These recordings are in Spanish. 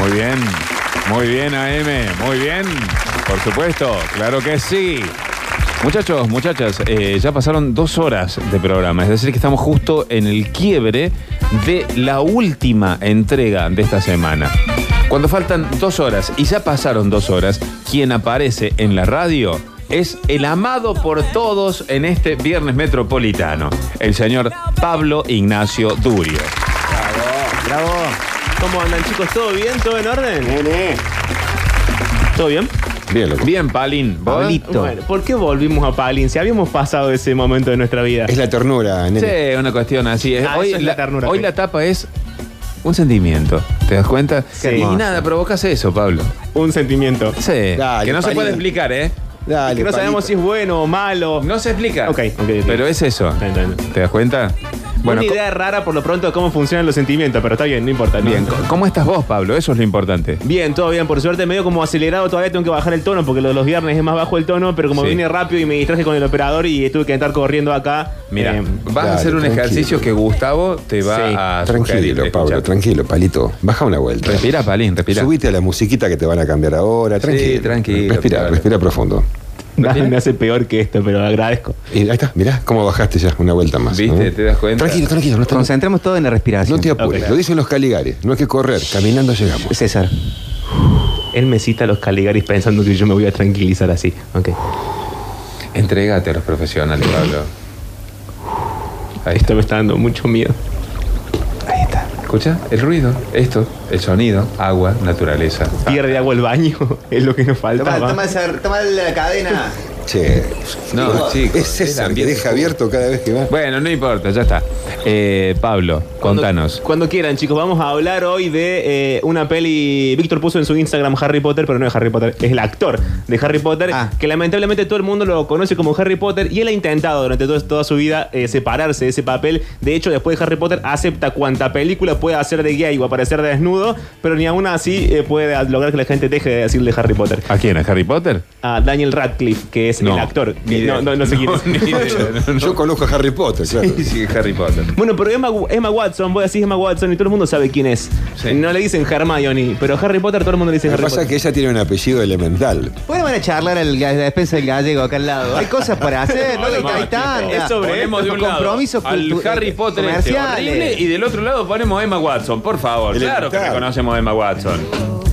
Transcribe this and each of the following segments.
Muy bien, muy bien, AM, muy bien. Por supuesto, claro que sí. Muchachos, muchachas, eh, ya pasaron dos horas de programa, es decir, que estamos justo en el quiebre de la última entrega de esta semana. Cuando faltan dos horas y ya pasaron dos horas, quien aparece en la radio es el amado por todos en este viernes metropolitano, el señor Pablo Ignacio Durio. Bravo. ¿Cómo andan chicos? ¿Todo bien? ¿Todo en orden? ¿Todo bien? Bien, loco. Bien, Palín. ¿vos? Pablito. Bueno, ¿por qué volvimos a Palin? Si habíamos pasado ese momento de nuestra vida. Es la ternura, nene. Sí, una cuestión así. Ah, hoy eso es la ternura, hoy la tapa es un sentimiento. ¿Te das cuenta? Sí. y nada, provocas eso, Pablo. Un sentimiento. Sí. Dale, que no se puede explicar, ¿eh? Dale, Que no sabemos si es bueno o malo. No se explica. Ok, ok, ok. Pero es eso. Entiendo. ¿Te das cuenta? Una co- idea rara por lo pronto de cómo funcionan los sentimientos, pero está bien, no importa. ¿no? Bien, ¿cómo estás vos, Pablo? Eso es lo importante. Bien, todo bien. Por suerte, medio como acelerado, todavía tengo que bajar el tono porque lo de los viernes es más bajo el tono, pero como Sí. vine rápido y me distraje con el operador y tuve que estar corriendo acá. Mira, eh, vas a hacer un tranquilo. ejercicio que Gustavo te va Sí. a sugerir. Tranquilo, Pablo, Escucha. tranquilo, palito. Baja una vuelta. Respira, Palín, respira. Subite a la musiquita que te van a cambiar ahora. Tranquilo. tranquilo, Respira, claro. respira profundo. Nadie me hace peor que esto, pero agradezco. Y ahí está, mirá cómo bajaste ya una vuelta más. ¿Viste? ¿no? ¿Te das cuenta? Tranquilo, tranquilo. No, te- Concentremos todo en la respiración. no te apures. Lo dicen los caligares. No hay que correr. Caminando llegamos. César. Él me cita a los Caligaris pensando que yo me voy a tranquilizar así. Ok. Entrégate a los profesionales, Pablo. Ahí está. Esto me está dando mucho miedo. ¿Escucha? El ruido, esto, el sonido, agua, naturaleza. Pierde agua el baño, es lo que nos falta. Toma, toma, esa- toma la cadena. Che. No, chicos. Es César el que deja abierto cada vez que va. Bueno, no importa, ya está. Eh, Pablo, Cuando- contanos. Cuando quieran, chicos, vamos a hablar hoy de eh, una peli. Víctor puso en su Instagram Harry Potter, pero no es Harry Potter, es el actor de Harry Potter, Ah. que lamentablemente todo el mundo lo conoce como Harry Potter y él ha intentado durante todo- toda su vida eh, separarse de ese papel. De hecho, después de Harry Potter, acepta cuanta película puede hacer de gay o aparecer de desnudo, pero ni aún así eh, puede lograr que la gente deje de decirle Harry Potter. ¿A quién? ¿A Harry Potter? A Daniel Radcliffe, que es No, el actor. ni idea. No, no, no sé quién es. ni idea, no, no. Yo conozco a Harry Potter, claro. Sí, sí, Harry Potter. Bueno, pero Emma, Emma Watson, vos decís Emma Watson y todo el mundo sabe quién es. Sí. No le dicen Hermione, pero Harry Potter todo el mundo le dice Lo que Harry pasa es Potter. que ella tiene un apellido elemental. ¿Por qué van a charlar al, a la despensa del gallego acá al lado? Hay cosas para hacer, no, No, hay, es sobre Ponemos de un lado compromisos al cultu- Harry Potter este horrible y del otro lado ponemos a Emma Watson, por favor. Claro que reconocemos a Emma Watson.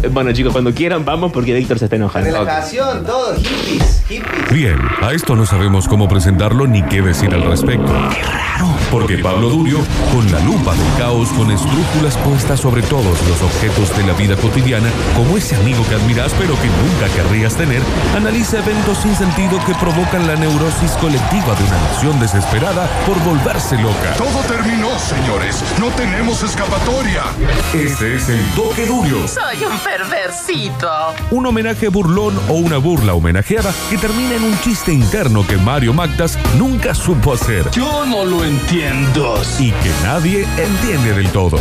Eh, Bueno, chicos, cuando quieran vamos porque Víctor se está enojando. Relajación, todo, hippies, hippies. Bien, a esto no sabemos cómo presentarlo ni qué decir al respecto. Qué raro. Porque Pablo Durio, con la lupa del caos, con escrúpulas puestas sobre todos los objetos de la vida cotidiana, como ese amigo que admiras pero que nunca querrías tener, analiza eventos sin sentido que provocan la neurosis colectiva de una nación desesperada por volverse loca. Todo terminó, señores. No tenemos escapatoria. Este es el Toque Durio. Soy un perversito. Un homenaje burlón o una burla homenajeada que termina en un chiste interno que Mario Magdas nunca supo hacer Yo no lo entiendo. Y que nadie entiende del todo.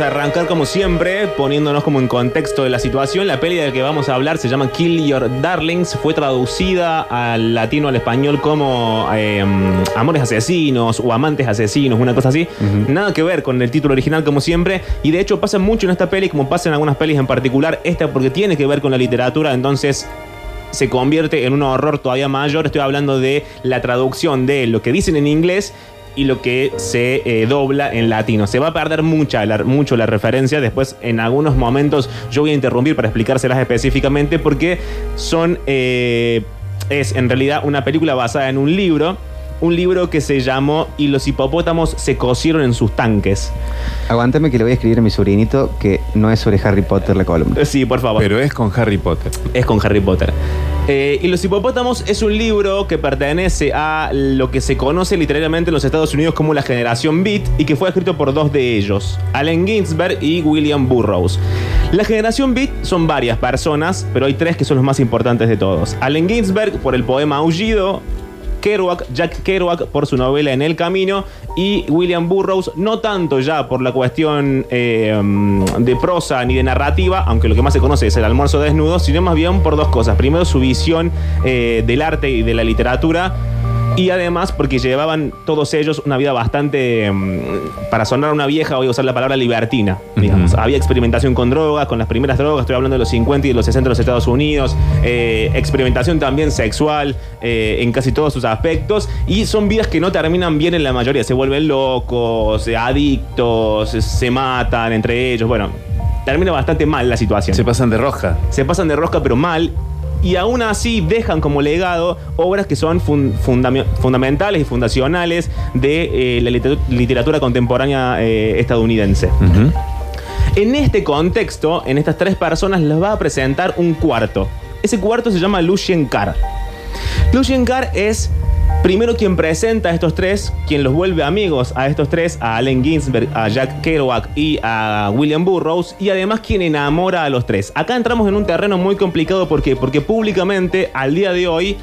Vamos a arrancar como siempre, poniéndonos como en contexto de la situación. La peli de la que vamos a hablar se llama Kill Your Darlings. Fue traducida al latino, al español como eh, Amores Asesinos o Amantes Asesinos, una cosa así. Nada que ver con el título original como siempre. Y de hecho pasa mucho en esta peli, como pasa en algunas pelis en particular. Esta porque tiene que ver con la literatura, entonces se convierte en un horror todavía mayor. Estoy hablando de la traducción de lo que dicen en inglés y lo que se eh, dobla en latino. Se va a perder mucha, la- mucho la referencia. Después, en algunos momentos, yo voy a interrumpir para explicárselas específicamente porque son. eh, es en realidad una película basada en un libro. Un libro que se llamó Y los hipopótamos se cocieron en sus tanques. Aguántame que le voy a escribir a mi sobrinito que no es sobre Harry Potter la columna. Sí, por favor. Pero es con Harry Potter. Es con Harry Potter. Eh, y Los Hipopótamos es un libro que pertenece a lo que se conoce literalmente en los Estados Unidos como la generación Beat y que fue escrito por dos de ellos, Allen Ginsberg y William Burroughs. La generación Beat son varias personas, pero hay tres que son los más importantes de todos. Allen Ginsberg por el poema Aullido, Kerouac, Jack Kerouac por su novela En el Camino y William Burroughs no tanto ya por la cuestión eh, de prosa ni de narrativa, aunque lo que más se conoce es el almuerzo desnudo, sino más bien por dos cosas. Primero su visión eh, del arte y de la literatura y además porque llevaban todos ellos una vida bastante, mm, para sonar una vieja, voy a usar la palabra libertina, digamos. Había experimentación con drogas, con las primeras drogas, estoy hablando de los 50 y de los 60 de los Estados Unidos, eh, experimentación también sexual eh, en casi todos sus aspectos, y son vidas que no terminan bien en la mayoría, se vuelven locos, eh, adictos, se matan entre ellos, bueno, termina bastante mal la situación. Se pasan de roja. se pasan de rosca pero mal y aún así dejan como legado obras que son fun- fundame- fundamentales y fundacionales de eh, la liter- literatura contemporánea eh, estadounidense. En este contexto, en estas tres personas les va a presentar un cuarto. Ese cuarto se llama Lucien Carr. Lucien Carr es primero quien presenta a estos tres, quien los vuelve amigos a estos tres, a Allen Ginsberg, a Jack Kerouac y a William Burroughs, y además quien enamora a los tres. Acá entramos en un terreno muy complicado ¿por qué? porque públicamente al día de hoy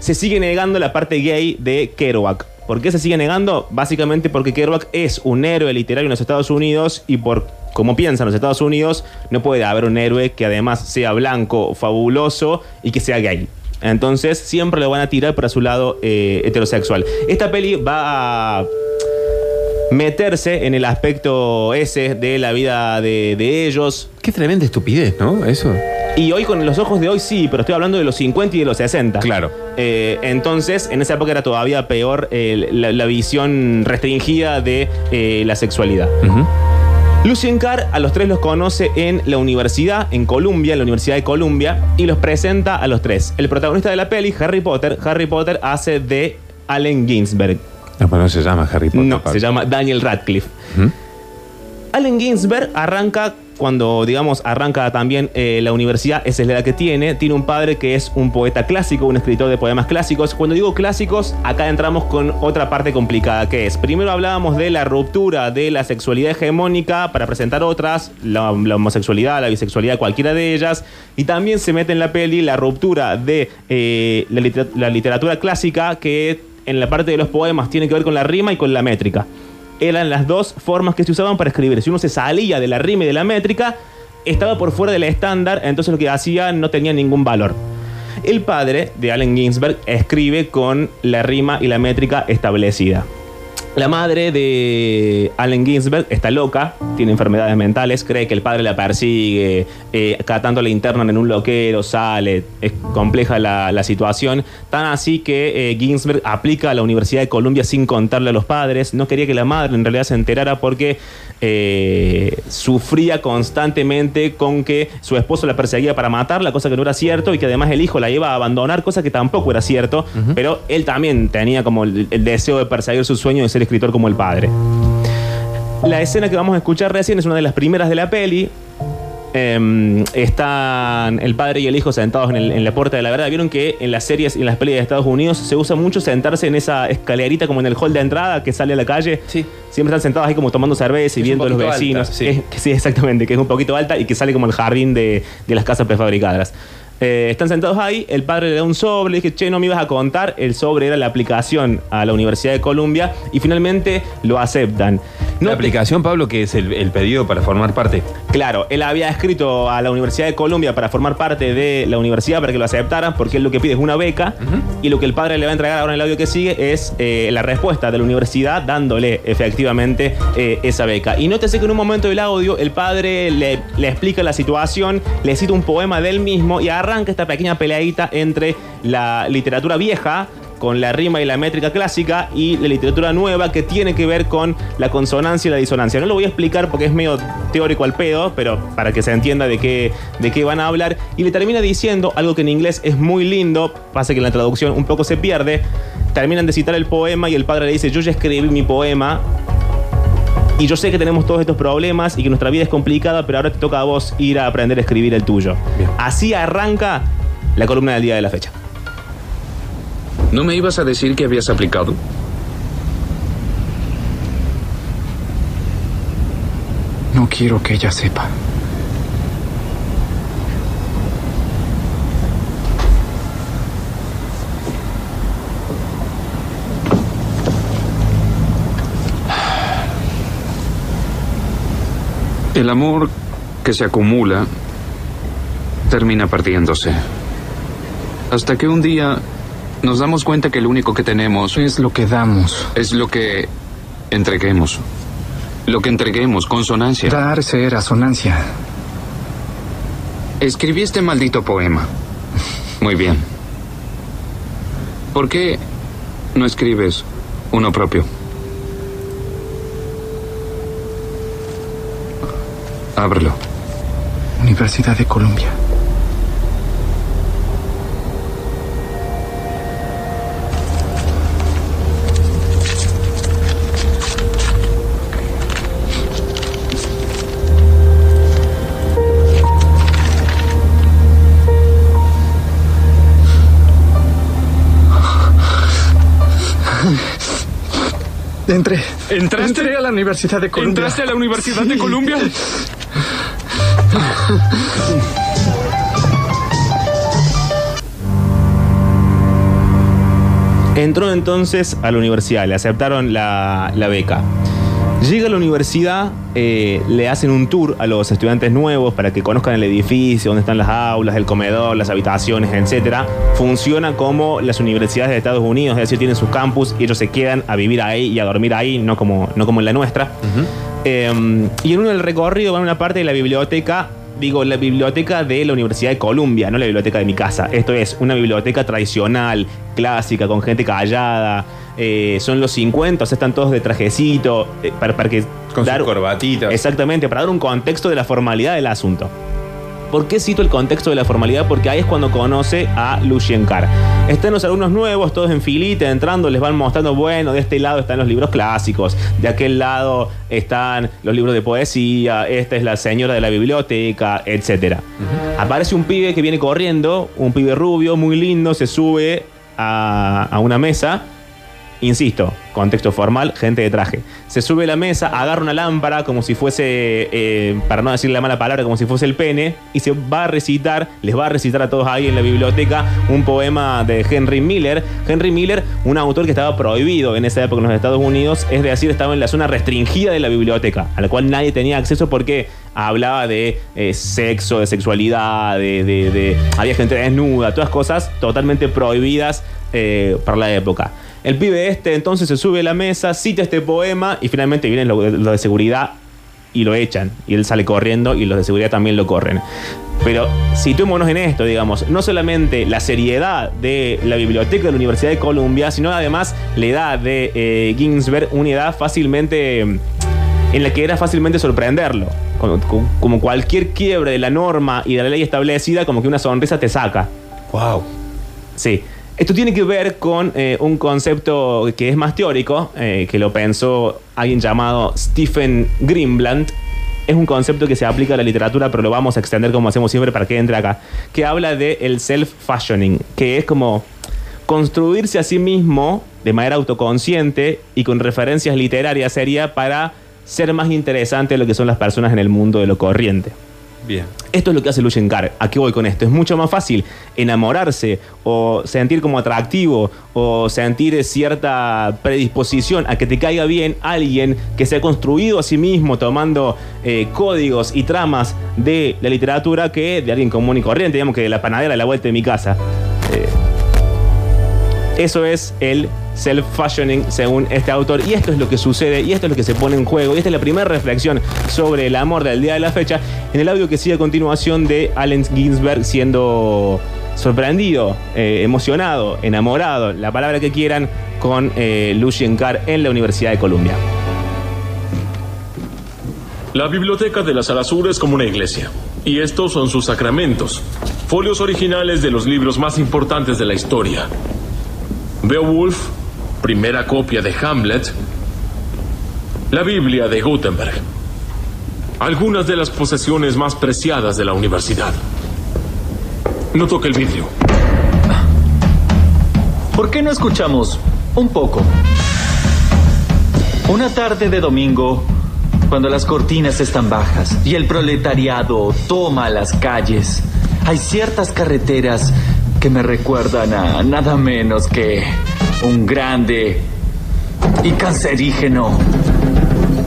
se sigue negando la parte gay de Kerouac. ¿Por qué se sigue negando? Básicamente porque Kerouac es un héroe literario en los Estados Unidos y por como piensan los Estados Unidos, no puede haber un héroe que además sea blanco, fabuloso y que sea gay. Entonces siempre lo van a tirar para su lado eh, heterosexual. Esta peli va a meterse en el aspecto ese de la vida de, de ellos. Qué tremenda estupidez, ¿no? Eso. Y hoy con los ojos de hoy sí, pero estoy hablando de los 50 y de los 60. Claro. Eh, entonces, en esa época era todavía peor eh, la, la visión restringida de eh, la sexualidad. Lucien Carr a los tres los conoce en la universidad, en Columbia, en la Universidad de Columbia, y los presenta a los tres. El protagonista de la peli, Harry Potter, Harry Potter hace de Allen Ginsberg. No, pero no se llama Harry Potter. No, Pablo. se llama Daniel Radcliffe. Ujú. Allen Ginsberg arranca cuando, digamos, arranca también eh, la universidad, esa es la edad que tiene. Tiene un padre que es un poeta clásico, un escritor de poemas clásicos. Cuando digo clásicos, acá entramos con otra parte complicada, que es, primero hablábamos de la ruptura de la sexualidad hegemónica para presentar otras, la, homosexualidad, la bisexualidad, cualquiera de ellas. Y también se mete en la peli la ruptura de eh, la literatura clásica, que en la parte de los poemas tiene que ver con la rima y con la métrica eran las dos formas que se usaban para escribir. Si uno se salía de la rima y de la métrica, estaba por fuera del estándar, entonces lo que hacía no tenía ningún valor. El padre de Allen Ginsberg escribe con la rima y la métrica establecida. La madre de Allen Ginsberg está loca, tiene enfermedades mentales, cree que el padre la persigue, eh, cada tanto la internan en un loquero, sale, es compleja la, situación. Tan así que eh, Ginsberg aplica a la Universidad de Columbia sin contarle a los padres. No quería que la madre en realidad se enterara porque eh, sufría constantemente con que su esposo la perseguía para matarla, cosa que no era cierto, y que además el hijo la iba a abandonar, cosa que tampoco era cierto, pero él también tenía como el, el deseo de perseguir su sueño de ser escritor como el padre. La escena que vamos a escuchar recién es una de las primeras de la peli. Em, están el padre y el hijo sentados en, el- en la puerta de la verdad. Vieron que en las series y en las pelis de Estados Unidos se usa mucho sentarse en esa escalerita como en el hall de entrada que sale a la calle. Sí. Siempre están sentados ahí como tomando cerveza y Es viendo a los vecinos. alta, sí. Es- que sí, exactamente, que es un poquito alta y que sale como el jardín de, de las casas prefabricadas. Eh, están sentados ahí, el padre le da un sobre, le dije, che, no me ibas a contar, el sobre era la aplicación a la Universidad de Columbia y finalmente lo aceptan. No la te- aplicación, Pablo, que es el, el pedido para formar parte. Claro, él había escrito a la Universidad de Columbia para formar parte de la universidad para que lo aceptaran, porque él lo que pide es una beca, y lo que el padre le va a entregar ahora en el audio que sigue es eh, la respuesta de la universidad dándole efectivamente eh, esa beca. Y nótese que en un momento del audio el padre le, le explica la situación, le cita un poema de él mismo y arranca esta pequeña peleadita entre la literatura vieja con la rima y la métrica clásica y la literatura nueva que tiene que ver con la consonancia y la disonancia. No lo voy a explicar porque es medio teórico al pedo, pero para que se entienda de qué, de qué van a hablar. Y le termina diciendo algo que en inglés es muy lindo, pasa que en la traducción un poco se pierde. Terminan de citar el poema y el padre le dice, yo ya escribí mi poema. Y yo sé que tenemos todos estos problemas y que nuestra vida es complicada, pero ahora te toca a vos ir a aprender a escribir el tuyo. Bien. Así arranca la columna del día de la fecha. ¿No me ibas a decir que habías aplicado? No quiero que ella sepa. El amor que se acumula termina perdiéndose. Hasta que un día nos damos cuenta que lo único que tenemos Es lo que damos. es lo que entreguemos. Lo que entreguemos, consonancia. Dar ser asonancia. Escribí este maldito poema. Muy bien. ¿Por qué no escribes uno propio? Ábrelo. Universidad de Columbia. Entré. ¿Entraste? Entré a la Universidad de Columbia. ¿Entraste a la Universidad de Columbia? Entró entonces a la universidad, le aceptaron la, la beca. Llega a la universidad, eh, le hacen un tour a los estudiantes nuevos para que conozcan el edificio, dónde están las aulas, el comedor, las habitaciones, etc. Funciona como las universidades de Estados Unidos, es decir, tienen sus campus y ellos se quedan a vivir ahí y a dormir ahí, no como, no como en la nuestra. Eh, y en uno del recorrido van a una parte de la biblioteca, digo, la biblioteca de la Universidad de Columbia, no la biblioteca de mi casa. Esto es una biblioteca tradicional, clásica, con gente callada. Eh, son los 50, o sea, están todos de trajecito, eh, para, para que... Con sus corbatitas. Exactamente, para dar un contexto de la formalidad del asunto. ¿Por qué cito el contexto de la formalidad? Porque ahí es cuando conoce a Lucien Carr. Están los alumnos nuevos, todos en filita, entrando, les van mostrando, bueno, de este lado están los libros clásicos, de aquel lado están los libros de poesía, esta es la señora de la biblioteca, etc. Aparece un pibe que viene corriendo, un pibe rubio, muy lindo, se sube a, a una mesa Insisto, contexto formal, gente de traje. Se sube a la mesa, agarra una lámpara como si fuese, eh, para no decir la mala palabra, como si fuese el pene, y se va a recitar, les va a recitar a todos ahí en la biblioteca un poema de Henry Miller. Henry Miller, un autor que estaba prohibido en esa época en los Estados Unidos, es decir, estaba en la zona restringida de la biblioteca, a la cual nadie tenía acceso porque hablaba de eh, sexo, de sexualidad, de, había gente desnuda, todas cosas totalmente prohibidas eh, para la época. El pibe este entonces se sube a la mesa, cita este poema y finalmente vienen los de, los de seguridad y lo echan. Y él sale corriendo y los de seguridad también lo corren. Pero situémonos en esto, digamos, no solamente la seriedad de la biblioteca de la Universidad de Columbia, sino además la edad de eh, Ginsberg, una edad fácilmente en la que era fácilmente sorprenderlo. Como, como cualquier quiebre de la norma y de la ley establecida, como que una sonrisa te saca. Wow. Sí. Esto tiene que ver con eh, un concepto que es más teórico, eh, que lo pensó alguien llamado Stephen Greenblatt. Es un concepto que se aplica a la literatura, pero lo vamos a extender como hacemos siempre para que entre acá. Que habla de el self-fashioning, que es como construirse a sí mismo de manera autoconsciente y con referencias literarias sería para ser más interesante lo que son las personas en el mundo de lo corriente. Bien. Esto es lo que hace Lucien Carr. ¿A qué voy con esto? Es mucho más fácil enamorarse o sentir como atractivo o sentir cierta predisposición a que te caiga bien alguien que se ha construido a sí mismo tomando eh, códigos y tramas de la literatura que de alguien común y corriente, digamos que de la panadera a la vuelta de mi casa. Eh, eso es el self-fashioning según este autor. Y esto es lo que sucede y esto es lo que se pone en juego. Y esta es la primera reflexión sobre el amor del día de la fecha en el audio que sigue a continuación de Allen Ginsberg siendo sorprendido, eh, emocionado, enamorado, la palabra que quieran, con eh, Lucien Carr en la Universidad de Columbia. La biblioteca de la Sala Sur es como una iglesia. Y estos son sus sacramentos. Folios originales de los libros más importantes de la historia. Beowulf, primera copia de Hamlet. La Biblia de Gutenberg. Algunas de las posesiones más preciadas de la universidad. No toque el vidrio. ¿Por qué no escuchamos un poco? Una tarde de domingo, cuando las cortinas están bajas y el proletariado toma las calles, hay ciertas carreteras que me recuerdan a nada menos que un grande y cancerígeno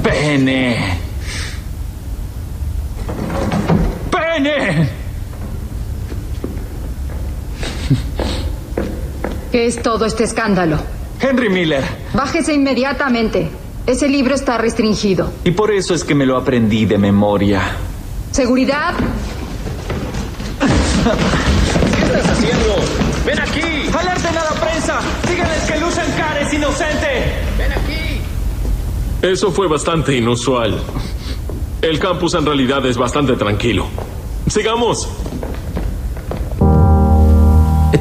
pene. ¡Ordene! ¿Qué es todo este escándalo? Henry Miller. Bájese inmediatamente. Ese libro está restringido. Y por eso es que me lo aprendí de memoria. Seguridad. ¿Qué estás haciendo? ¡Ven aquí! ¡Alerten a la prensa! ¡Díganles que Lucian Carr es inocente! ¡Ven aquí! Eso fue bastante inusual. El campus en realidad es bastante tranquilo. Sigamos.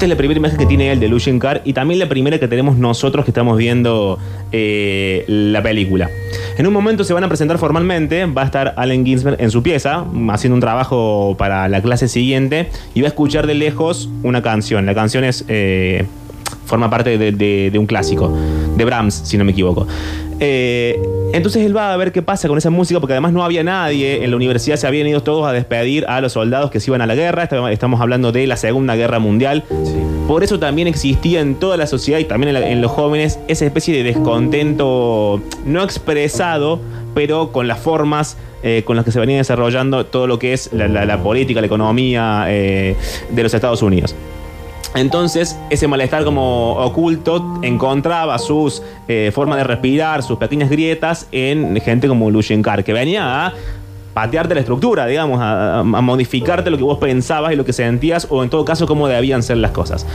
Es la primera imagen que tiene él de Lucien Carr y también la primera que tenemos nosotros que estamos viendo eh, la película. En un momento se van a presentar formalmente, va a estar Allen Ginsberg en su pieza, haciendo un trabajo para la clase siguiente y va a escuchar de lejos una canción. La canción es... eh, forma parte de un clásico, de Brahms, si no me equivoco. Eh, entonces él va a ver qué pasa con esa música, porque además no había nadie en la universidad, se habían ido todos a despedir a los soldados que se iban a la guerra. Estamos- hablando de la Segunda Guerra Mundial. Por eso también existía en toda la sociedad y también en, la- en los jóvenes esa especie de descontento no expresado, pero con las formas eh, con las que se venía desarrollando todo lo que es la, la- la política, la economía eh, de los Estados Unidos. Entonces, ese malestar como oculto encontraba sus eh, formas de respirar, sus pequeñas grietas en gente como Lucien Carr, que venía a patearte la estructura, digamos, a, a- modificarte lo que vos pensabas y lo que sentías, o en todo caso, cómo debían ser las cosas.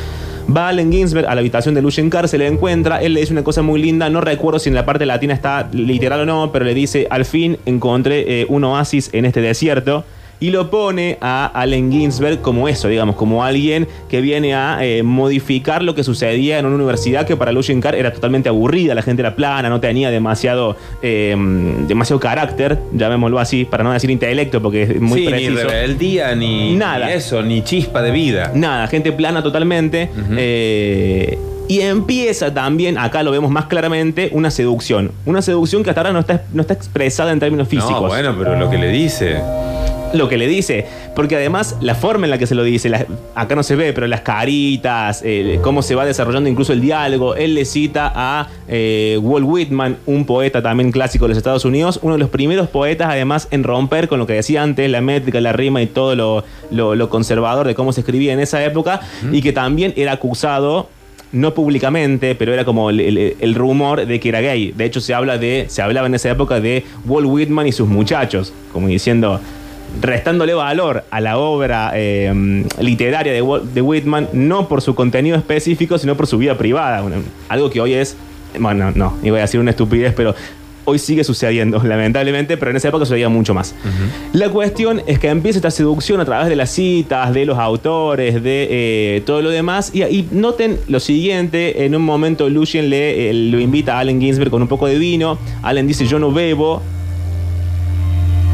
Va Allen Ginsberg a la habitación de Lucien Carr, se le encuentra, él le dice una cosa muy linda, no recuerdo si en la parte latina está literal o no, pero le dice, al fin encontré eh, un oasis en este desierto y lo pone a Allen Ginsberg como eso, digamos, como alguien que viene a eh, modificar lo que sucedía en una universidad que para Lucien Carr era totalmente aburrida, la gente era plana, no tenía demasiado, eh, demasiado carácter, llamémoslo así, para no decir intelecto, porque es muy sí, ni preciso. rebeldía, ni, Nada. ni eso, ni chispa de vida. Nada, gente plana totalmente. eh, y empieza también, acá lo vemos más claramente, una seducción. Una seducción que hasta ahora no está, no está expresada en términos físicos. No, bueno, pero lo que le dice. Lo que le dice. Porque además, la forma en la que se lo dice, acá no se ve, pero las caritas, eh, cómo se va desarrollando incluso el diálogo. Él le cita a eh, Walt Whitman, un poeta también clásico de los Estados Unidos, uno de los primeros poetas, además, en romper con lo que decía antes, la métrica, la rima y todo lo, lo- lo conservador de cómo se escribía en esa época, y que también era acusado no públicamente, pero era como el, el- el rumor de que era gay. De hecho, se habla de, se hablaba en esa época de Walt Whitman y sus muchachos, como diciendo, restándole valor a la obra eh, literaria de, Whitman, no por su contenido específico, sino por su vida privada. Algo que hoy es, bueno, no, iba a decir una estupidez, pero hoy sigue sucediendo, lamentablemente, pero en esa época sucedía mucho más. La cuestión es que empieza esta seducción a través de las citas, de los autores, de eh, todo lo demás. Y, y noten lo siguiente: en un momento Lucien le, eh, lo invita a Allen Ginsberg con un poco de vino. Allen dice: Yo no bebo.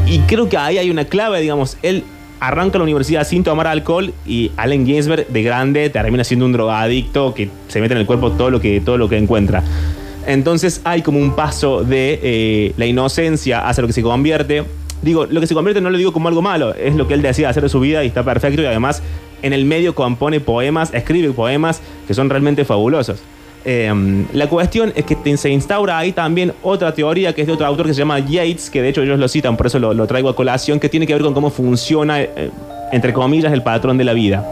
Y creo que ahí hay una clave, digamos. Él arranca la universidad sin tomar alcohol y Allen Ginsberg, de grande, termina siendo un drogadicto que se mete en el cuerpo todo lo que, todo lo que encuentra. Entonces hay como un paso de eh, la inocencia hacia lo que se convierte. Digo, lo que se convierte no lo digo como algo malo, es lo que él decía hacer de su vida y está perfecto y además en el medio compone poemas, escribe poemas que son realmente fabulosos. Eh, la cuestión es que se instaura ahí también otra teoría que es de otro autor que se llama Yates, que de hecho ellos lo citan, por eso lo, traigo a colación, que tiene que ver con cómo funciona, eh, entre comillas, el patrón de la vida.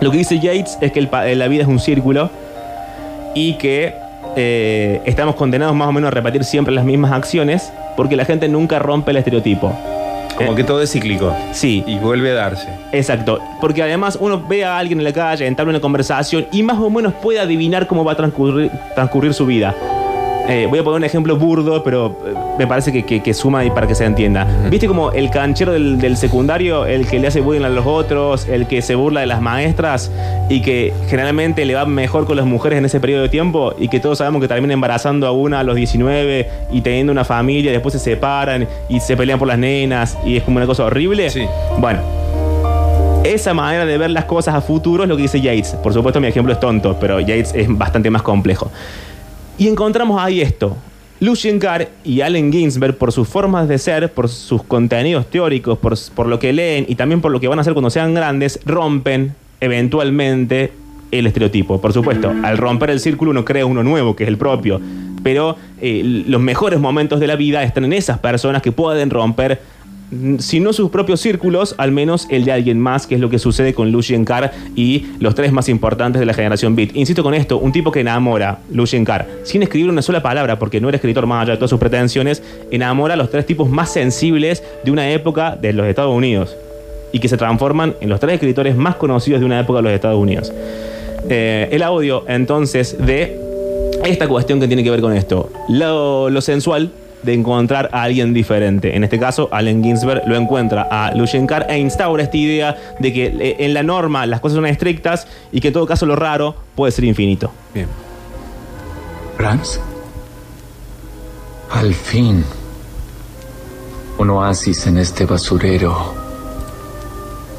Lo que dice Yates es que eh, la vida es un círculo y que eh, estamos condenados más o menos a repetir siempre las mismas acciones porque la gente nunca rompe el estereotipo. Como que todo es cíclico. Sí. Y vuelve a darse. Exacto, porque además uno ve a alguien en la calle, entabla una conversación y más o menos puede adivinar cómo va a transcurrir, transcurrir su vida. Eh, voy a poner un ejemplo burdo, pero eh, me parece que, que- que suma y para que se entienda. ¿Viste como el canchero del, del secundario, el que le hace bullying a los otros, el que se burla de las maestras y que generalmente le va mejor con las mujeres en ese periodo de tiempo y que todos sabemos que termina embarazando a una a los 19 y teniendo una familia, después se separan y se pelean por las nenas y es como una cosa horrible? Sí. Bueno, esa manera de ver las cosas a futuro es lo que dice Yates. Por supuesto, mi ejemplo es tonto, pero Yates es bastante más complejo. Y encontramos ahí esto. Lucien Carr y Allen Ginsberg, por sus formas de ser, por sus contenidos teóricos, por, por lo que leen y también por lo que van a hacer cuando sean grandes, rompen eventualmente el estereotipo. Por supuesto, al romper el círculo uno crea uno nuevo, que es el propio. Pero eh, los mejores momentos de la vida están en esas personas que pueden romper si no sus propios círculos, al menos el de alguien más, que es lo que sucede con Lucien Carr y los tres más importantes de la generación Beat. Insisto con esto, un tipo que enamora, Lucien Carr, sin escribir una sola palabra, porque no era escritor más allá de todas sus pretensiones, enamora a los tres tipos más sensibles de una época de los Estados Unidos y que se transforman en los tres escritores más conocidos de una época de los Estados Unidos. Eh, el audio, entonces, de esta cuestión que tiene que ver con esto. Lo, lo sensual de encontrar a alguien diferente. En este caso, Allen Ginsberg lo encuentra a Lucien Carr e instaura esta idea de que eh, en la norma las cosas son estrictas y que en todo caso lo raro puede ser infinito. Bien. Franz. Al fin. Un oasis en este basurero.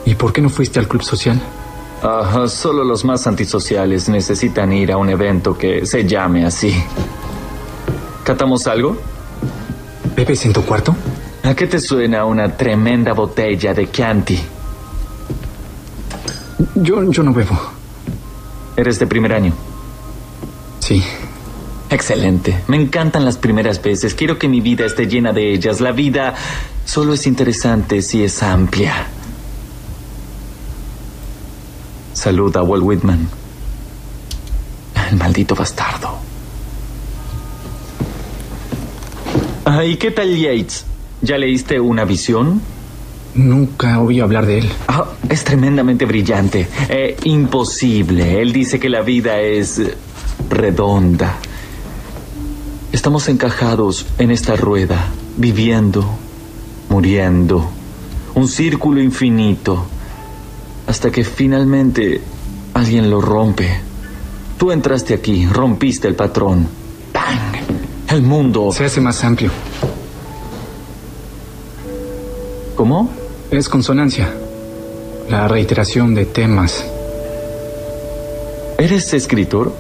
¿Y por qué no fuiste al club social? Ajá, solo los más antisociales necesitan ir a un evento que se llame así. ¿Catamos algo? ¿Bebes en tu cuarto? ¿A qué te suena una tremenda botella de Chianti? Yo, yo no bebo. ¿Eres de primer año? Sí. Excelente. Me encantan las primeras veces. Quiero que mi vida esté llena de ellas. La vida solo es interesante si es amplia. Saluda a Walt Whitman. El maldito bastardo. Ah, ¿Y qué tal Yates? ¿Ya leíste Una visión? Nunca oí hablar de él. Ah, es tremendamente brillante. Eh, imposible. Él dice que la vida es eh, redonda. Estamos encajados en esta rueda, viviendo, muriendo. Un círculo infinito. Hasta que finalmente alguien lo rompe. Tú entraste aquí, rompiste el patrón. El mundo. Se hace más amplio. ¿Cómo? Es consonancia. La reiteración de temas. ¿Eres escritor?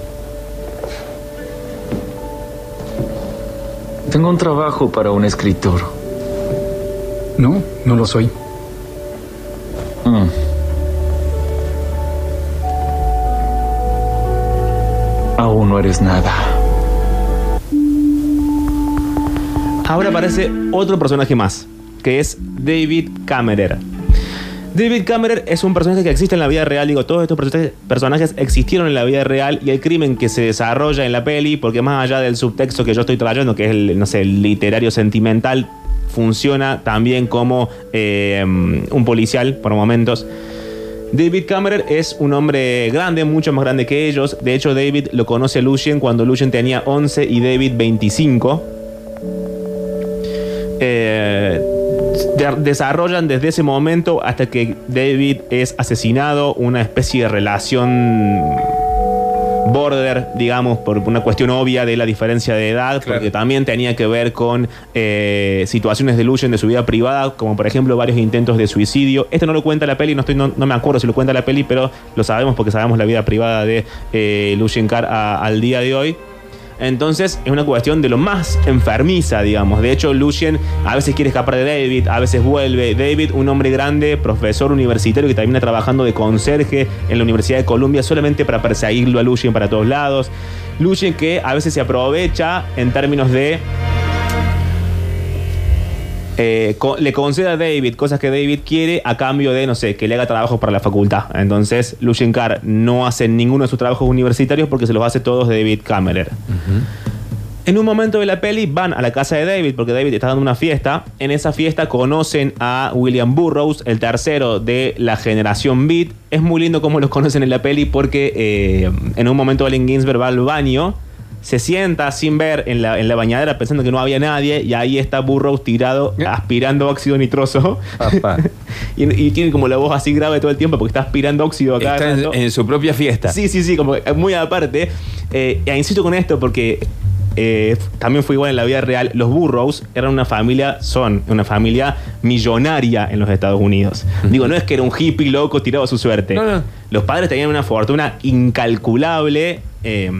Tengo un trabajo para un escritor. No, no lo soy. Mm. Aún no eres nada. Ahora aparece otro personaje más, que es David Cameron. David Cameron es un personaje que existe en la vida real. Digo, todos estos personajes- existieron en la vida real y el crimen que se desarrolla en la peli, porque más allá del subtexto que yo estoy trayendo, que es el, no sé, literario sentimental, funciona también como eh, un policial por momentos. David Cameron es un hombre grande, mucho más grande que ellos. De hecho, David lo conoce Lucien cuando Lucien tenía 11 y David 25. Eh, de- desarrollan desde ese momento hasta que David es asesinado una especie de relación border, digamos, por una cuestión obvia de la diferencia de edad, porque también tenía que ver con eh, situaciones de Lucien de su vida privada, como por ejemplo varios intentos de suicidio. Esto no lo cuenta la peli, no, estoy, no, no me acuerdo si lo cuenta la peli, pero lo sabemos porque sabemos la vida privada de eh, Lucien Carr a- al día de hoy. Entonces es una cuestión de lo más enfermiza, digamos. De hecho, Lucien a veces quiere escapar de David, a veces vuelve. David, un hombre grande, profesor universitario que termina trabajando de conserje en la Universidad de Columbia solamente para perseguirlo a Lucien para todos lados. Lucien que a veces se aprovecha en términos de eh, le concede a David cosas que David quiere a cambio de, no sé, que le haga trabajos para la facultad. Entonces, Lucien Carr no hace ninguno de sus trabajos universitarios porque se los hace todos David Cameron. En un momento de la peli van a la casa de David porque David está dando una fiesta. En esa fiesta conocen a William Burroughs, el tercero de la generación Beat. Es muy lindo cómo los conocen en la peli porque eh, en un momento Allen Ginsberg va al baño, se sienta sin ver en la, en la bañadera pensando que no había nadie y ahí está Burroughs tirado aspirando óxido nitroso. y, y tiene como la voz así grave todo el tiempo porque está aspirando óxido acá. Está en, en su propia fiesta. Sí, sí, sí, como muy aparte. Eh, e insisto con esto porque eh, también fue igual en la vida real. Los Burroughs eran una familia, son una familia millonaria en los Estados Unidos. Digo, no es que era un hippie loco tirado a su suerte. Los padres tenían una fortuna incalculable. eh,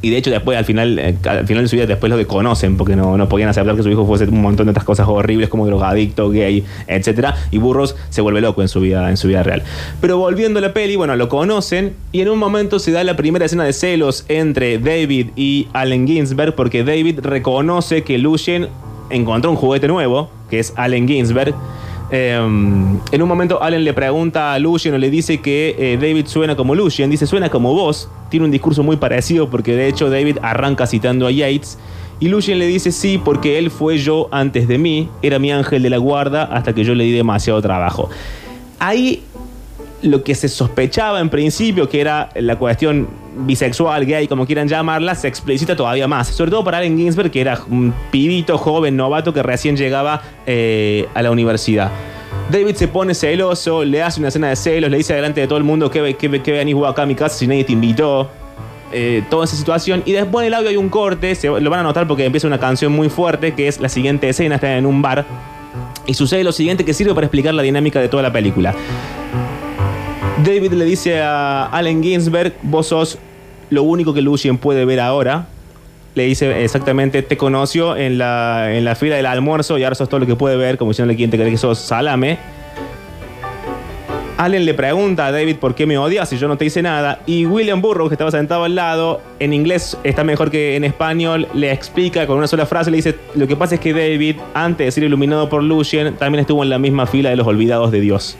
y de hecho después al final, eh, al final de su vida después lo desconocen porque no, no podían aceptar que su hijo fuese un montón de otras cosas horribles como drogadicto, gay, etcétera Y Burroughs se vuelve loco en su vida, en su vida real. Pero volviendo a la peli, bueno, lo conocen y en un momento se da la primera escena de celos entre David y Allen Ginsberg porque David reconoce que Lucien encontró un juguete nuevo, que es Allen Ginsberg. Eh, en un momento Allen le pregunta a Lucien o le dice que eh, David suena como Lucien, dice suena como vos, tiene un discurso muy parecido porque de hecho David arranca citando a Yates. Y Lucien le dice sí porque él fue yo antes de mí, era mi ángel de la guarda hasta que yo le di demasiado trabajo. Ahí lo que se sospechaba en principio, que era la cuestión bisexual, gay, como quieran llamarla, se explicita todavía más. Sobre todo para Allen Ginsberg, que era un pibito, joven, novato, que recién llegaba eh, a la universidad. David se pone celoso, le hace una escena de celos, le dice delante de todo el mundo que, que, que venís acá a mi casa si nadie te invitó. Eh, toda esa situación. Y después en el audio hay un corte, se, lo van a notar porque empieza una canción muy fuerte, que es la siguiente escena, está en un bar. Y sucede lo siguiente que sirve para explicar la dinámica de toda la película. David le dice a Allen Ginsberg, vos sos lo único que Lucien puede ver ahora. Le dice exactamente, te conoció en la, en la fila del almuerzo y ahora sos todo lo que puede ver, como diciéndole quién te cree que sos salame. Allen le pregunta a David por qué me odias si yo no te hice nada. Y William Burroughs, que estaba sentado al lado, en inglés está mejor que en español, le explica con una sola frase, le dice, lo que pasa es que David, antes de ser iluminado por Lucien, también estuvo en la misma fila de los olvidados de Dios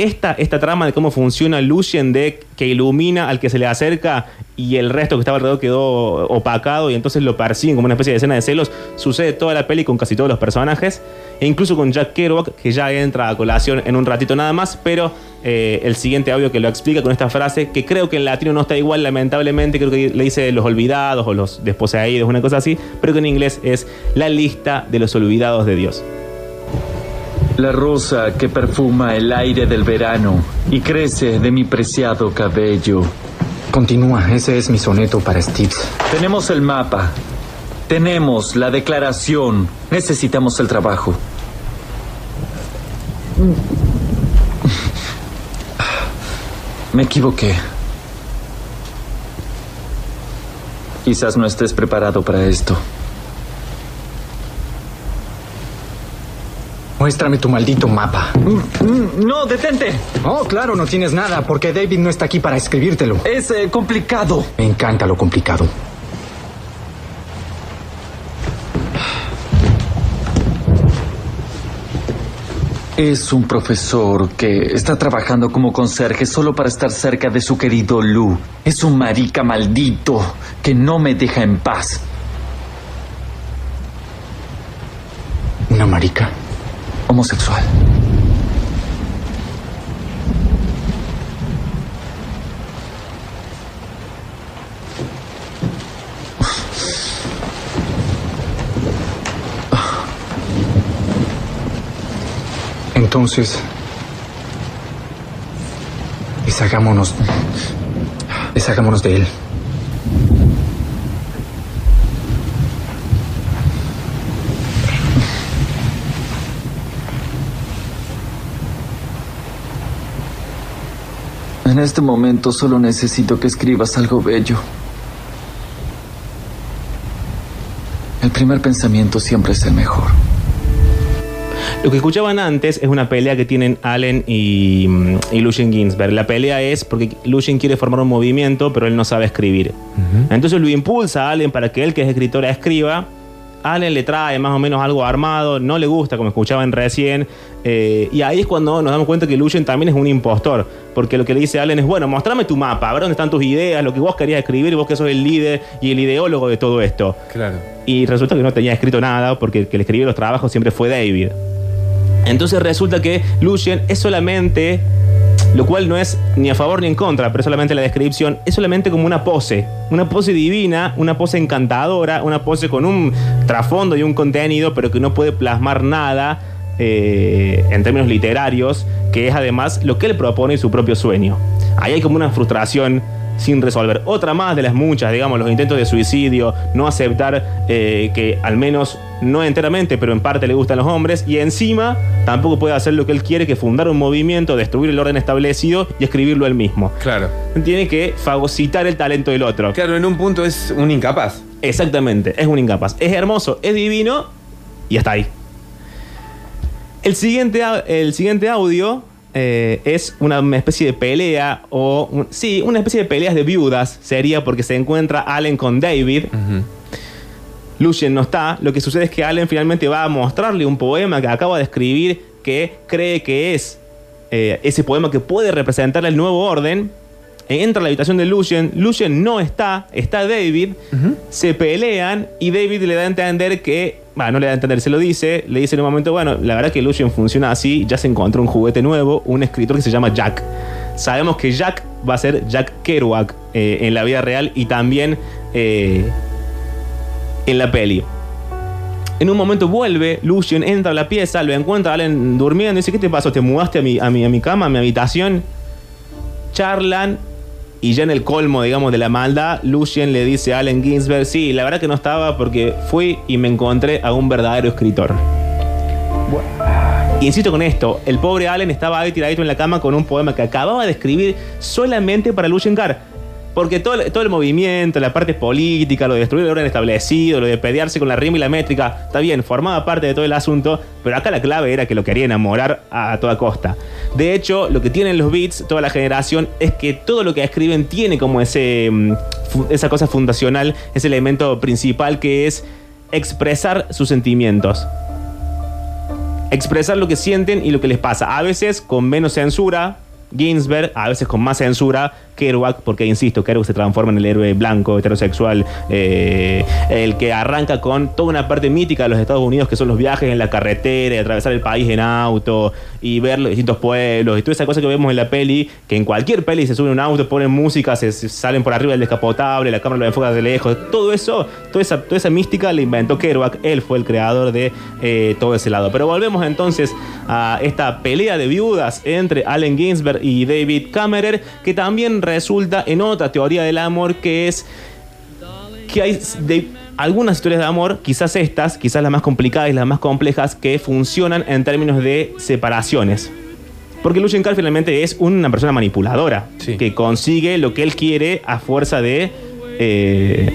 esta, esta trama de cómo funciona Lucien de que ilumina al que se le acerca y el resto que estaba alrededor quedó opacado y entonces lo persiguen como una especie de escena de celos, sucede toda la peli con casi todos los personajes e incluso con Jack Kerouac que ya entra a colación en un ratito nada más, pero eh, el siguiente audio que lo explica con esta frase que creo que en latino no está igual lamentablemente, creo que le dice los olvidados o los desposeídos, una cosa así, pero que en inglés es la lista de los olvidados de Dios. La rosa que perfuma el aire del verano y crece de mi preciado cabello. Continúa, ese es mi soneto para Steve. Tenemos el mapa. Tenemos la declaración. Necesitamos el trabajo. Me equivoqué. Quizás no estés preparado para esto. Muéstrame tu maldito mapa. No, detente. Oh, claro, no tienes nada, porque David no está aquí para escribírtelo. Es eh, complicado. Me encanta lo complicado. Es un profesor que está trabajando como conserje solo para estar cerca de su querido Lu. Es un marica maldito que no me deja en paz. ¿Una marica? Homosexual. Entonces, deshagámonos. Deshagámonos de él. Este momento solo necesito que escribas algo bello. El primer pensamiento siempre es el mejor. Lo que escuchaban antes es una pelea que tienen Allen y, mm, y Lucien Ginsberg. La pelea es porque Lucien quiere formar un movimiento, pero él no sabe escribir. Entonces lo impulsa a Allen para que él, que es escritora, escriba. Allen le trae más o menos algo armado, no le gusta, como escuchaban recién. eh, y ahí es cuando nos damos cuenta que Lucien también es un impostor. Porque lo que le dice Allen es: bueno, mostrame tu mapa, a ver dónde están tus ideas, lo que vos querías escribir, vos que sos el líder y el ideólogo de todo esto. Claro. Y resulta que no tenía escrito nada porque el que le escribió los trabajos siempre fue David. Entonces resulta que Lucien es solamente, lo cual no es ni a favor ni en contra, pero solamente la descripción, es solamente como una pose. Una pose divina, una pose encantadora, una pose con un trasfondo y un contenido, pero que no puede plasmar nada eh, en términos literarios, que es además lo que él propone y su propio sueño. Ahí hay como una frustración sin resolver. Otra más de las muchas, digamos, los intentos de suicidio, no aceptar eh, que al menos no enteramente, pero en parte le gustan los hombres, y encima tampoco puede hacer lo que él quiere, que fundar un movimiento, destruir el orden establecido y escribirlo él mismo. Claro. Tiene que fagocitar el talento del otro. Claro, en un punto es un incapaz. Exactamente, es un incapaz. Es hermoso, es divino y hasta ahí. El siguiente, el siguiente audio eh, es una especie de pelea, o un- sí, una especie de peleas de viudas sería porque se encuentra Allen con David. Lucien no está, lo que sucede es que Allen finalmente va a mostrarle un poema que acaba de escribir que cree que es eh, ese poema que puede representar el nuevo orden. Entra a la habitación de Lucien, Lucien no está, está David, se pelean y David le da a entender que, bueno, no le da a entender, se lo dice, le dice en un momento, bueno, la verdad que Lucien funciona así, ya se encontró un juguete nuevo, un escritor que se llama Jack. Sabemos que Jack va a ser Jack Kerouac eh, en la vida real y también eh, en la peli. En un momento vuelve, Lucien entra a la pieza, lo encuentra a Allen durmiendo dice, ¿qué te pasó? ¿Te mudaste a mi, a mi, a mi cama, a mi habitación? Charlan y ya en el colmo, digamos, de la maldad, Lucien le dice a Allen Ginsberg, sí, la verdad que no estaba porque fui y me encontré a un verdadero escritor. Y insisto con esto, el pobre Allen estaba ahí tiradito en la cama con un poema que acababa de escribir solamente para Lucien Carr. Porque todo el, todo el movimiento, la parte política, lo de destruir el orden establecido, lo de pelearse con la rima y la métrica, está bien, formaba parte de todo el asunto, pero acá la clave era que lo quería enamorar a, toda costa. De hecho, lo que tienen los beats, toda la generación, es que todo lo que escriben tiene como ese, mm, esa cosa fundacional, ese elemento principal que es expresar sus sentimientos expresar lo que sienten y lo que les pasa. A veces con menos censura, Ginsberg, a veces con más censura, Kerouac, porque insisto, Kerouac se transforma en el héroe blanco, heterosexual, eh, el que arranca con toda una parte mítica de los Estados Unidos, que son los viajes en la carretera, y atravesar el país en auto, y ver los distintos pueblos, y toda esa cosa que vemos en la peli, que en cualquier peli se sube un auto, ponen música, se, salen por arriba del descapotable, la cámara lo enfoca de lejos, todo eso, toda esa, toda esa mística la inventó Kerouac, él fue el creador de eh, todo ese lado. Pero volvemos entonces a esta pelea de viudas entre Allen Ginsberg y David Kammerer, que también resulta en otra teoría del amor que es que hay de algunas historias de amor, quizás estas, quizás las más complicadas y las más complejas, que funcionan en términos de separaciones. Porque Lucien Carr finalmente es una persona manipuladora, que consigue lo que él quiere a fuerza de eh,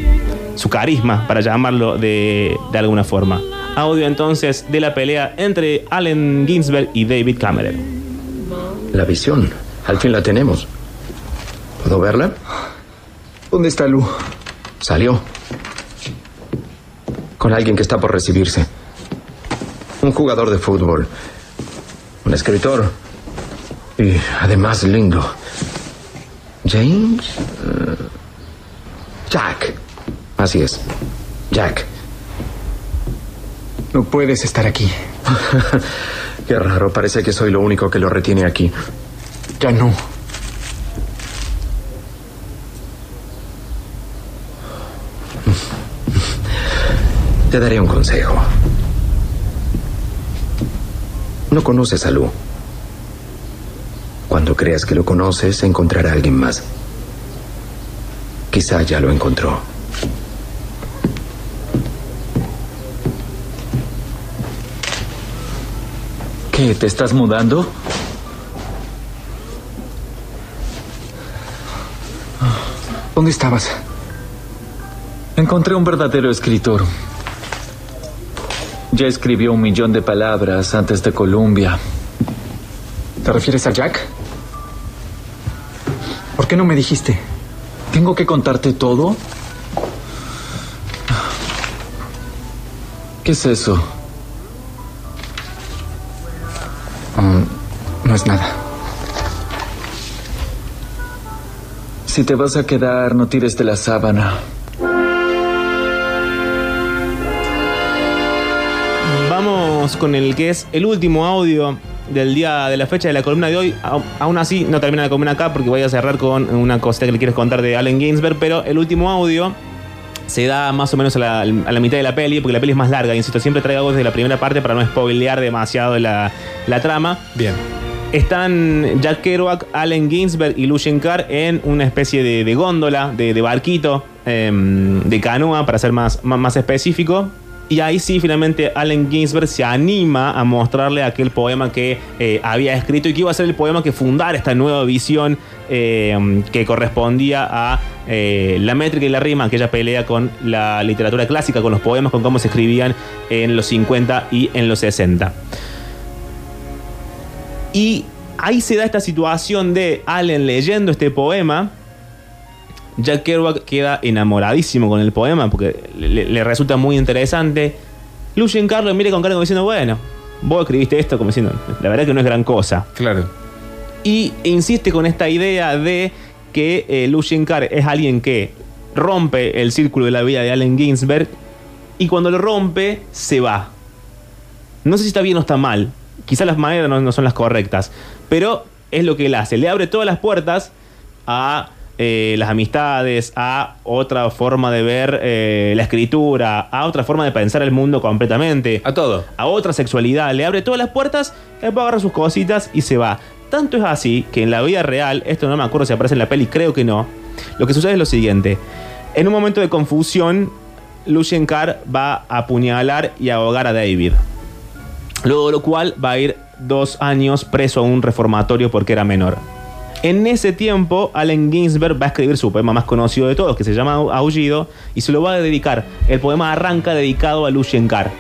su carisma, para llamarlo de, de alguna forma. Audio entonces de la pelea entre Allen Ginsberg y David Kammerer. La visión. Al fin la tenemos. ¿Puedo verla? ¿Dónde está Lu? Salió. Con alguien que está por recibirse. Un jugador de fútbol. Un escritor. Y además lindo. James. Eh, Jack. Así es. Jack. No puedes estar aquí. Qué raro, parece que soy lo único que lo retiene aquí. Ya no. Te daré un consejo. No conoces a Lu. Cuando creas que lo conoces, encontrará a alguien más. Quizá ya lo encontró. ¿Qué? ¿Te estás mudando? ¿Dónde estabas? Encontré un verdadero escritor. Ya escribió un millón de palabras antes de Columbia. ¿Te refieres a Jack? ¿Por qué no me dijiste? ¿Tengo que contarte todo? ¿Qué es eso? Mm, no es nada. Si te vas a quedar, no tires de la sábana. Vamos con el que es el último audio del día de la fecha de la columna de hoy. Aún así, no termina la columna acá porque voy a cerrar con una cosita que le quieres contar de Allen Ginsberg, pero el último audio se da más o menos a la, a la mitad de la peli, porque la peli es más larga, insisto, siempre traigo algo desde la primera parte para no spoilear demasiado la, la trama. Bien. Están Jack Kerouac, Allen Ginsberg y Lucien Carr en una especie de, de góndola, de, de barquito, em, de canoa, para ser más, más, más específico. Y ahí sí, finalmente, Allen Ginsberg se anima a mostrarle aquel poema que eh, había escrito y que iba a ser el poema que fundara esta nueva visión eh, que correspondía a eh, la métrica y la rima, aquella pelea con la literatura clásica, con los poemas, con cómo se escribían en los 50 y en los 60. Y ahí se da esta situación de Allen leyendo este poema, Jack Kerouac queda enamoradísimo con el poema porque le, le resulta muy interesante. Lucien Carr lo mira con cara como diciendo, bueno, vos escribiste esto como diciendo, la verdad que no es gran cosa. Claro. Y insiste con esta idea de que eh, Lucien Carr es alguien que rompe el círculo de la vida de Allen Ginsberg y cuando lo rompe se va. No sé si está bien o está mal. Quizás las maneras no, no son las correctas. Pero es lo que él hace. Le abre todas las puertas a eh, las amistades, a otra forma de ver eh, la escritura, a otra forma de pensar el mundo completamente. A todo. A otra sexualidad. Le abre todas las puertas, él va a agarrar sus cositas y se va. Tanto es así que en la vida real, esto no me acuerdo si aparece en la peli, creo que no. Lo que sucede es lo siguiente. En un momento de confusión, Lucien Carr va a apuñalar y ahogar a David. Luego de lo cual va a ir dos años preso a un reformatorio porque era menor. En ese tiempo, Allen Ginsberg va a escribir su poema más conocido de todos, que se llama Aullido, y se lo va a dedicar. El poema arranca dedicado a Lucien Carr.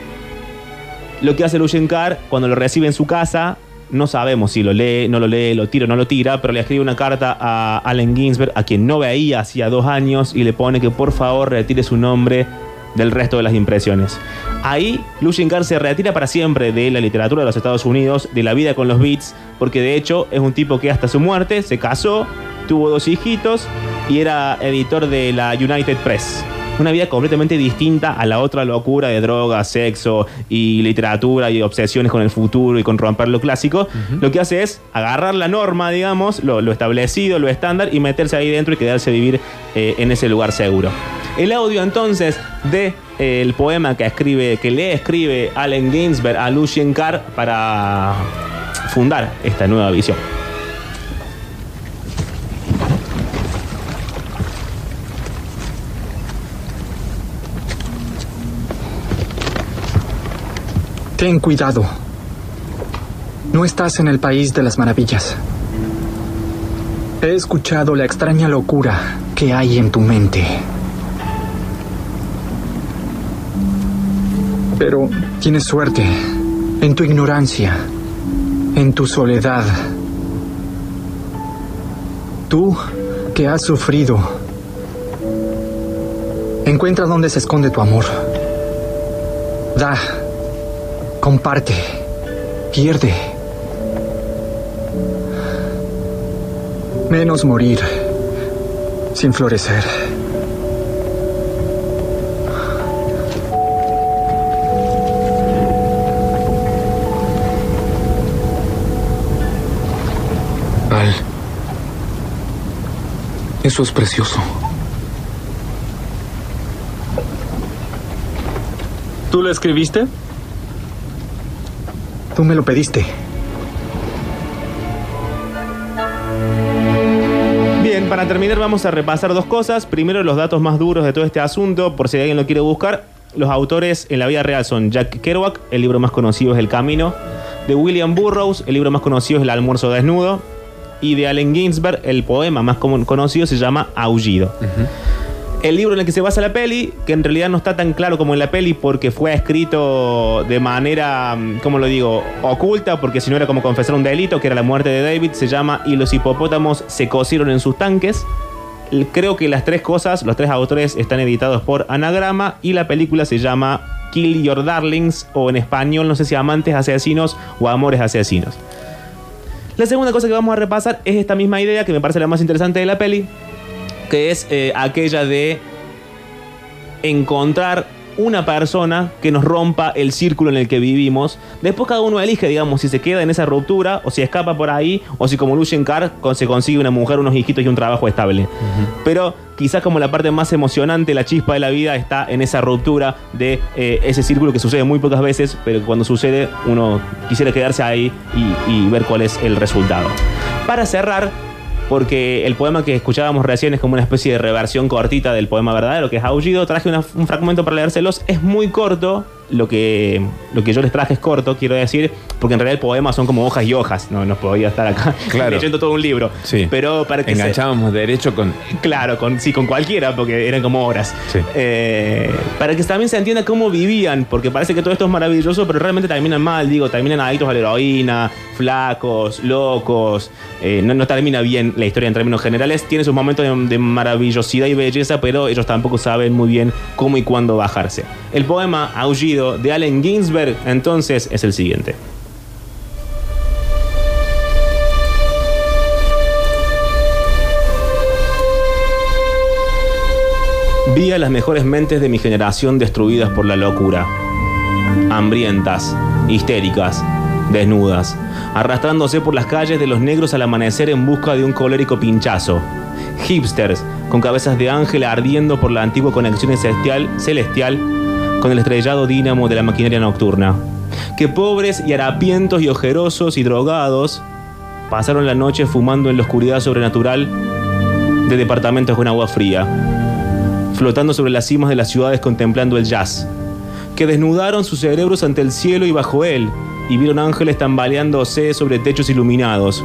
Lo que hace Lucien Carr cuando lo recibe en su casa, no sabemos si lo lee, no lo lee, lo tira o no lo tira, pero le escribe una carta a Allen Ginsberg, a quien no veía hacía dos años, y le pone que por favor retire su nombre del resto de las impresiones. Ahí, Lucien Carr se retira para siempre de la literatura de los Estados Unidos, de la vida con los beats, porque de hecho es un tipo que hasta su muerte se casó, tuvo dos hijitos y era editor de la United Press. Una vida completamente distinta a la otra locura de drogas, sexo y literatura y obsesiones con el futuro y con romper lo clásico. Lo que hace es agarrar la norma, digamos, lo, lo establecido, lo estándar y meterse ahí dentro y quedarse a vivir eh, en ese lugar seguro. El audio entonces de eh, el poema que escribe, que le escribe Allen Ginsberg a Lucien Carr para fundar esta nueva visión. Ten cuidado. No estás en el país de las maravillas. He escuchado la extraña locura que hay en tu mente. Pero tienes suerte en tu ignorancia, en tu soledad. Tú que has sufrido, encuentra dónde se esconde tu amor. Da, comparte, pierde. Menos morir sin florecer. Eso es precioso. ¿Tú lo escribiste? Tú me lo pediste. Bien, para terminar vamos a repasar dos cosas. Primero los datos más duros de todo este asunto, por si alguien lo quiere buscar. Los autores en la vida real son Jack Kerouac, el libro más conocido es El Camino. De William Burroughs, el libro más conocido es El Almuerzo Desnudo. Y de Allen Ginsberg, el poema más común- conocido se llama Aullido. El libro en el que se basa la peli, que en realidad no está tan claro como en la peli porque fue escrito de manera, mm, ¿cómo lo digo?, oculta, porque si no era como confesar un delito, que era la muerte de David, se llama Y los hipopótamos se cocieron en sus tanques. Creo que las tres cosas, los tres autores están editados por Anagrama y la película se llama Kill Your Darlings o en español no sé si Amantes Asesinos o Amores Asesinos. La segunda cosa que vamos a repasar es esta misma idea que me parece la más interesante de la peli, que es eh, aquella de encontrar una persona que nos rompa el círculo en el que vivimos. Después cada uno elige, digamos, si se queda en esa ruptura o si escapa por ahí o si como Lucien Carr se consigue una mujer, unos hijitos y un trabajo estable. Pero quizás como la parte más emocionante, la chispa de la vida está en esa ruptura de eh, ese círculo que sucede muy pocas veces, pero que cuando sucede uno quisiera quedarse ahí y, y ver cuál es el resultado. Para cerrar, porque el poema que escuchábamos recién es como una especie de reversión cortita del poema verdadero, que es Aullido. Traje un fragmento para leérselos. Es muy corto, lo que, lo que yo les traje es corto, quiero decir, porque en realidad el poema son como hojas y hojas. No, no podía estar acá Claro. leyendo todo un libro. Sí. Pero para que se- Enganchábamos derecho con. Claro, con, sí, con cualquiera, porque eran como horas. Eh, para que también se entienda cómo vivían, porque parece que todo esto es maravilloso, pero realmente terminan mal, digo, terminan adictos a la heroína, flacos, locos. eh, no, no termina bien la historia en términos generales. Tiene sus momentos de, de maravillosidad y belleza, pero ellos tampoco saben muy bien cómo y cuándo bajarse. El poema Aullido de Allen Ginsberg, entonces, es el siguiente. Vi a las mejores mentes de mi generación destruidas por la locura. Hambrientas, histéricas, desnudas, arrastrándose por las calles de los negros al amanecer en busca de un colérico pinchazo. Hipsters, con cabezas de ángel ardiendo por la antigua conexión celestial, celestial con el estrellado dínamo de la maquinaria nocturna. Que pobres y harapientos y ojerosos y drogados pasaron la noche fumando en la oscuridad sobrenatural de departamentos con agua fría flotando sobre las cimas de las ciudades contemplando el jazz, que desnudaron sus cerebros ante el cielo y bajo él, y vieron ángeles tambaleándose sobre techos iluminados,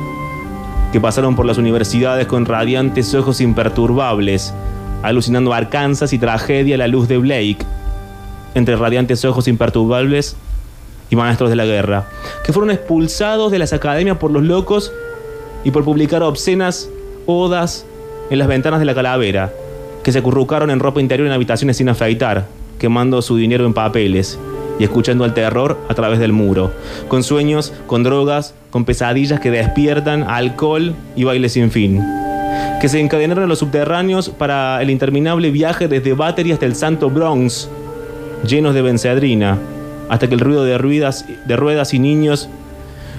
que pasaron por las universidades con radiantes ojos imperturbables, alucinando Arkansas y tragedia a la luz de Blake, entre radiantes ojos imperturbables y maestros de la guerra, que fueron expulsados de las academias por los locos y por publicar obscenas odas en las ventanas de la calavera, que se acurrucaron en ropa interior en habitaciones sin afeitar, quemando su dinero en papeles y escuchando al terror a través del muro, con sueños, con drogas, con pesadillas que despiertan, alcohol y baile sin fin. Que se encadenaron en los subterráneos para el interminable viaje desde Battery hasta el Santo Bronx, llenos de bencedrina, hasta que el ruido de, ruidas, de ruedas y niños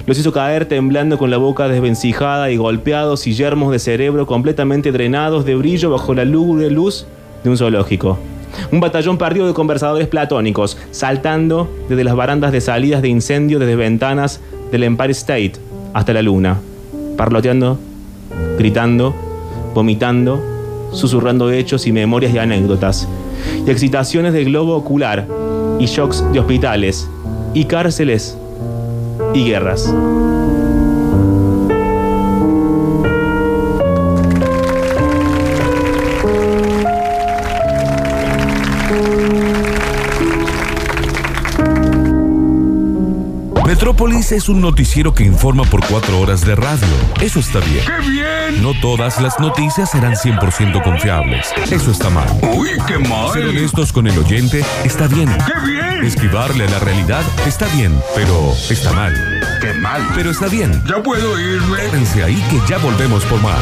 los hizo caer temblando con la boca desvencijada y golpeados y yermos de cerebro completamente drenados de brillo bajo la lúgubre luz de un zoológico. Un batallón perdido de conversadores platónicos, saltando desde las barandas de salidas de incendio desde ventanas del Empire State hasta la luna, parloteando, gritando, vomitando, susurrando hechos y memorias y anécdotas, y excitaciones de globo ocular, y shocks de hospitales, y cárceles, y guerras. Metrópolis es un noticiero que informa por cuatro horas de radio. Eso está bien. ¡Qué bien! No todas las noticias serán 100% confiables. Eso está mal. ¡Uy, qué mal! Ser honestos con el oyente está bien. ¡Qué bien! Esquivarle a la realidad está bien, pero está mal. ¡Qué mal! Pero está bien. ¿Ya puedo irme? Quédense ahí que ya volvemos por más.